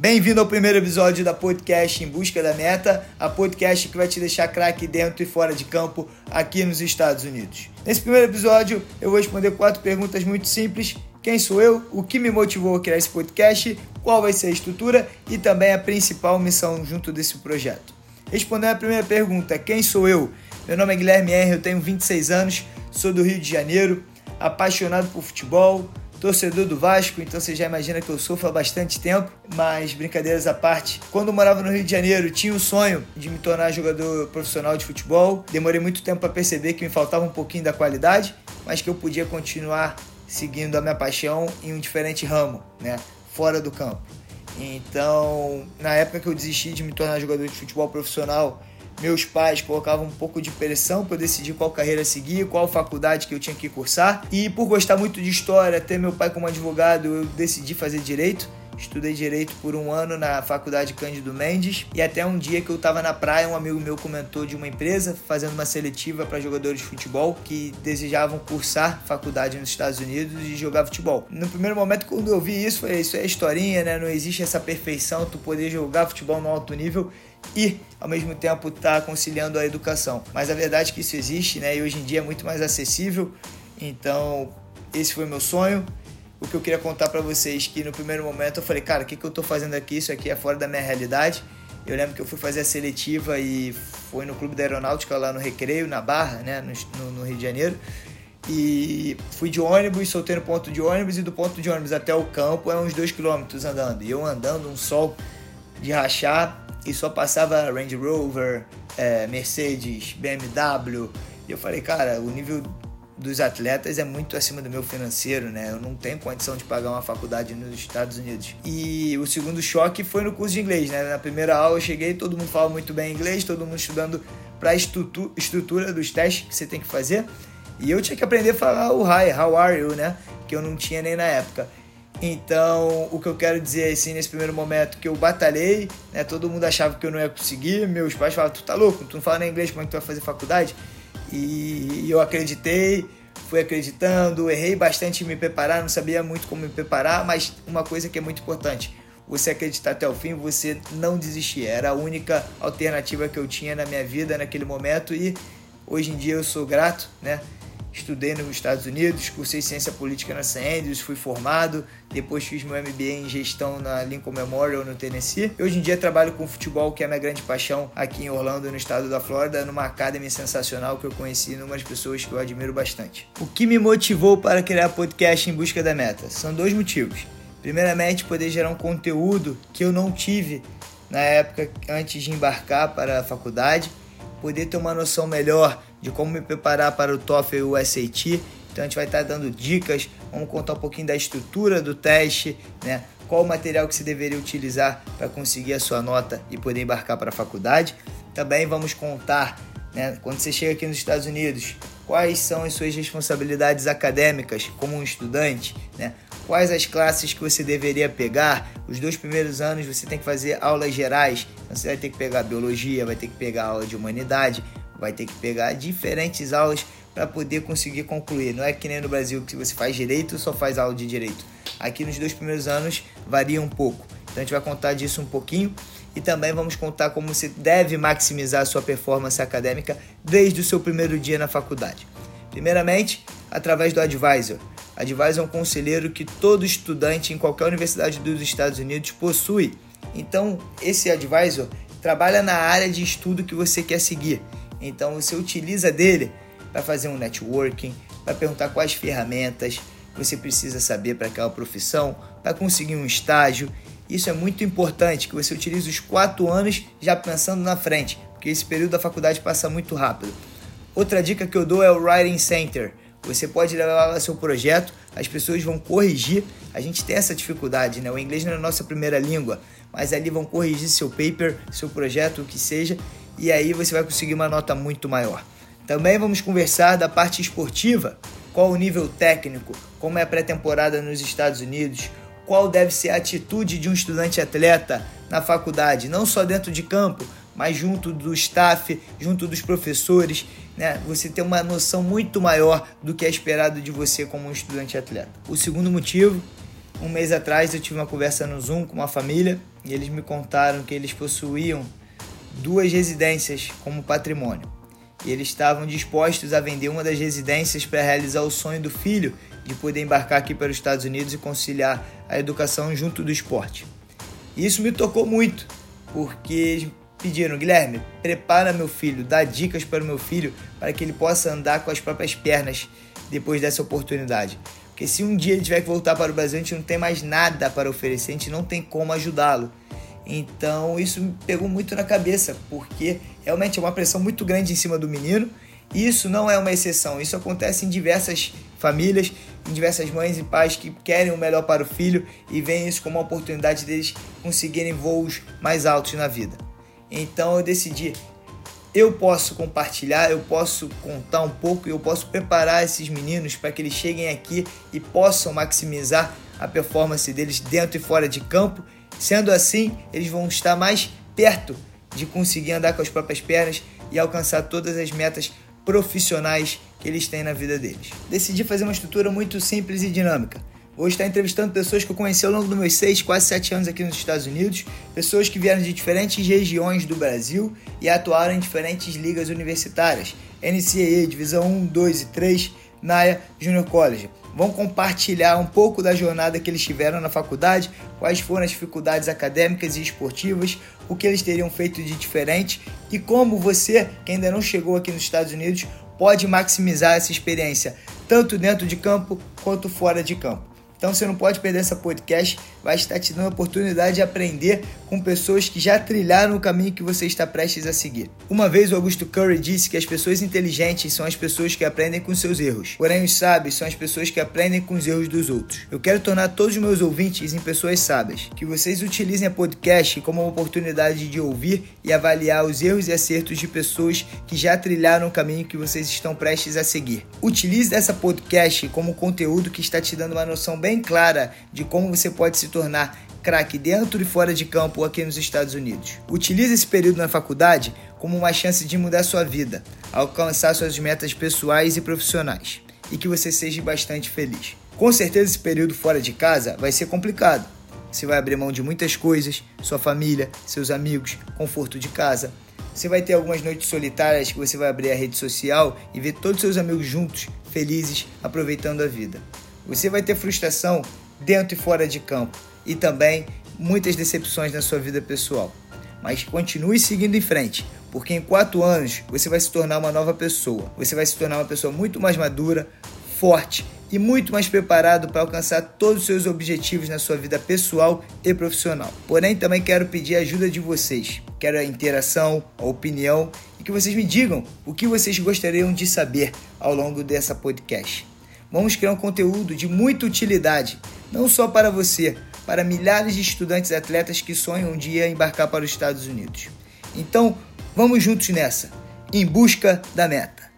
Bem-vindo ao primeiro episódio da podcast Em Busca da Meta, a podcast que vai te deixar craque dentro e fora de campo aqui nos Estados Unidos. Nesse primeiro episódio, eu vou responder quatro perguntas muito simples. Quem sou eu? O que me motivou a criar esse podcast? Qual vai ser a estrutura? E também a principal missão junto desse projeto. Respondendo a primeira pergunta, quem sou eu? Meu nome é Guilherme Henry, eu tenho 26 anos, sou do Rio de Janeiro, apaixonado por futebol, torcedor do Vasco, então você já imagina que eu sofro há bastante tempo, mas brincadeiras à parte. Quando eu morava no Rio de Janeiro, tinha o sonho de me tornar jogador profissional de futebol. Demorei muito tempo para perceber que me faltava um pouquinho da qualidade, mas que eu podia continuar seguindo a minha paixão em um diferente ramo, né, fora do campo. Então, na época que eu desisti de me tornar jogador de futebol profissional, meus pais colocavam um pouco de pressão para eu decidir qual carreira seguir, qual faculdade que eu tinha que cursar. E por gostar muito de história, ter meu pai como advogado, eu decidi fazer direito. Estudei direito por um ano na faculdade Cândido Mendes e até um dia que eu estava na praia, um amigo meu comentou de uma empresa fazendo uma seletiva para jogadores de futebol que desejavam cursar faculdade nos Estados Unidos e jogar futebol. No primeiro momento, quando eu vi isso, falei: Isso é historinha, né? Não existe essa perfeição, tu poder jogar futebol no alto nível e ao mesmo tempo estar tá conciliando a educação. Mas a verdade é que isso existe, né? E hoje em dia é muito mais acessível. Então, esse foi meu sonho. O que eu queria contar para vocês que no primeiro momento eu falei, cara, o que, que eu tô fazendo aqui? Isso aqui é fora da minha realidade. Eu lembro que eu fui fazer a seletiva e foi no Clube da Aeronáutica lá no Recreio, na Barra, né, no, no Rio de Janeiro. E fui de ônibus, soltei no ponto de ônibus e do ponto de ônibus até o campo é uns 2 km andando. E eu andando, um sol de rachar, e só passava Range Rover, é, Mercedes, BMW. E eu falei, cara, o nível dos atletas é muito acima do meu financeiro, né? Eu não tenho condição de pagar uma faculdade nos Estados Unidos. E o segundo choque foi no curso de inglês, né? Na primeira aula eu cheguei, todo mundo fala muito bem inglês, todo mundo estudando para a estrutura dos testes que você tem que fazer. E eu tinha que aprender a falar o hi, how are you, né? Que eu não tinha nem na época. Então, o que eu quero dizer assim, nesse primeiro momento, que eu batalhei, né? Todo mundo achava que eu não ia conseguir. Meus pais falavam, tu tá louco? Tu não fala nem inglês, como é que tu vai fazer faculdade? E eu acreditei, fui acreditando, errei bastante em me preparar, não sabia muito como me preparar, mas uma coisa que é muito importante, você acreditar até o fim, você não desistir. Era a única alternativa que eu tinha na minha vida naquele momento e hoje em dia eu sou grato, né? Estudei nos Estados Unidos, cursei ciência política na St. Andrews, fui formado, depois fiz meu MBA em gestão na Lincoln Memorial no Tennessee. E hoje em dia trabalho com futebol, que é minha grande paixão aqui em Orlando, no estado da Flórida, numa academia sensacional que eu conheci numas pessoas que eu admiro bastante. O que me motivou para criar podcast em busca da meta? São dois motivos. Primeiramente, poder gerar um conteúdo que eu não tive na época antes de embarcar para a faculdade, poder ter uma noção melhor de como me preparar para o TOEFL e o SAT. Então a gente vai estar dando dicas, vamos contar um pouquinho da estrutura do teste, né? Qual o material que você deveria utilizar para conseguir a sua nota e poder embarcar para a faculdade. Também vamos contar, né, quando você chega aqui nos Estados Unidos, quais são as suas responsabilidades acadêmicas como um estudante, né? Quais as classes que você deveria pegar? Os dois primeiros anos você tem que fazer aulas gerais, então você vai ter que pegar biologia, vai ter que pegar aula de humanidade, vai ter que pegar diferentes aulas para poder conseguir concluir. Não é que nem no Brasil que você faz direito só faz aula de direito. Aqui nos dois primeiros anos varia um pouco. Então a gente vai contar disso um pouquinho e também vamos contar como você deve maximizar a sua performance acadêmica desde o seu primeiro dia na faculdade. Primeiramente, através do Advisor. Advisor é um conselheiro que todo estudante em qualquer universidade dos Estados Unidos possui. Então, esse Advisor trabalha na área de estudo que você quer seguir. Então você utiliza dele para fazer um networking, para perguntar quais ferramentas você precisa saber para aquela profissão, para conseguir um estágio. Isso é muito importante que você utilize os quatro anos já pensando na frente, porque esse período da faculdade passa muito rápido. Outra dica que eu dou é o Writing Center. Você pode levar lá seu projeto, as pessoas vão corrigir. A gente tem essa dificuldade, né? O inglês não é a nossa primeira língua, mas ali vão corrigir seu paper, seu projeto, o que seja, e aí você vai conseguir uma nota muito maior. Também vamos conversar da parte esportiva, qual o nível técnico, como é a pré-temporada nos Estados Unidos, qual deve ser a atitude de um estudante atleta na faculdade, não só dentro de campo, mas junto do staff, junto dos professores, né? Você ter uma noção muito maior do que é esperado de você como um estudante atleta. O segundo motivo Um mês atrás eu tive uma conversa no Zoom com uma família e eles me contaram que eles possuíam duas residências como patrimônio. E eles estavam dispostos a vender uma das residências para realizar o sonho do filho de poder embarcar aqui para os Estados Unidos e conciliar a educação junto do esporte. Isso me tocou muito, porque pediram, Guilherme, prepara meu filho, dá dicas para o meu filho para que ele possa andar com as próprias pernas depois dessa oportunidade. Porque se um dia ele tiver que voltar para o Brasil, a gente não tem mais nada para oferecer, a gente não tem como ajudá-lo. Então isso me pegou muito na cabeça, porque realmente é uma pressão muito grande em cima do menino. E isso não é uma exceção, isso acontece em diversas famílias, em diversas mães e pais que querem o melhor para o filho e veem isso como uma oportunidade deles conseguirem voos mais altos na vida. Então eu decidi, eu posso compartilhar, eu posso contar um pouco, eu posso preparar esses meninos para que eles cheguem aqui e possam maximizar a performance deles dentro e fora de campo Sendo assim, eles vão estar mais perto de conseguir andar com as próprias pernas e alcançar todas as metas profissionais que eles têm na vida deles. Decidi fazer uma estrutura muito simples e dinâmica. Vou estar entrevistando pessoas que eu conheci ao longo dos meus seis, quase sete anos aqui nos Estados Unidos, pessoas que vieram de diferentes regiões do Brasil e atuaram em diferentes ligas universitárias, NCAA, Divisão 1, 2 e 3, NAIA, Junior College vão compartilhar um pouco da jornada que eles tiveram na faculdade, quais foram as dificuldades acadêmicas e esportivas, o que eles teriam feito de diferente e como você, que ainda não chegou aqui nos Estados Unidos, pode maximizar essa experiência, tanto dentro de campo quanto fora de campo. Então você não pode perder essa podcast, vai estar te dando a oportunidade de aprender com pessoas que já trilharam o caminho que você está prestes a seguir. Uma vez o Augusto Curry disse que as pessoas inteligentes são as pessoas que aprendem com seus erros, porém os sábios são as pessoas que aprendem com os erros dos outros. Eu quero tornar todos os meus ouvintes em pessoas sábias, que vocês utilizem a podcast como uma oportunidade de ouvir e avaliar os erros e acertos de pessoas que já trilharam o caminho que vocês estão prestes a seguir. Utilize essa podcast como conteúdo que está te dando uma noção bem bem clara de como você pode se tornar craque dentro e fora de campo aqui nos Estados Unidos. Utilize esse período na faculdade como uma chance de mudar sua vida, alcançar suas metas pessoais e profissionais e que você seja bastante feliz. Com certeza esse período fora de casa vai ser complicado. Você vai abrir mão de muitas coisas, sua família, seus amigos, conforto de casa. Você vai ter algumas noites solitárias que você vai abrir a rede social e ver todos seus amigos juntos, felizes, aproveitando a vida. Você vai ter frustração dentro e fora de campo e também muitas decepções na sua vida pessoal. Mas continue seguindo em frente, porque em quatro anos você vai se tornar uma nova pessoa. Você vai se tornar uma pessoa muito mais madura, forte e muito mais preparado para alcançar todos os seus objetivos na sua vida pessoal e profissional. Porém, também quero pedir a ajuda de vocês. Quero a interação, a opinião e que vocês me digam o que vocês gostariam de saber ao longo dessa podcast. Vamos criar um conteúdo de muita utilidade, não só para você, para milhares de estudantes atletas que sonham um dia embarcar para os Estados Unidos. Então, vamos juntos nessa, em busca da meta.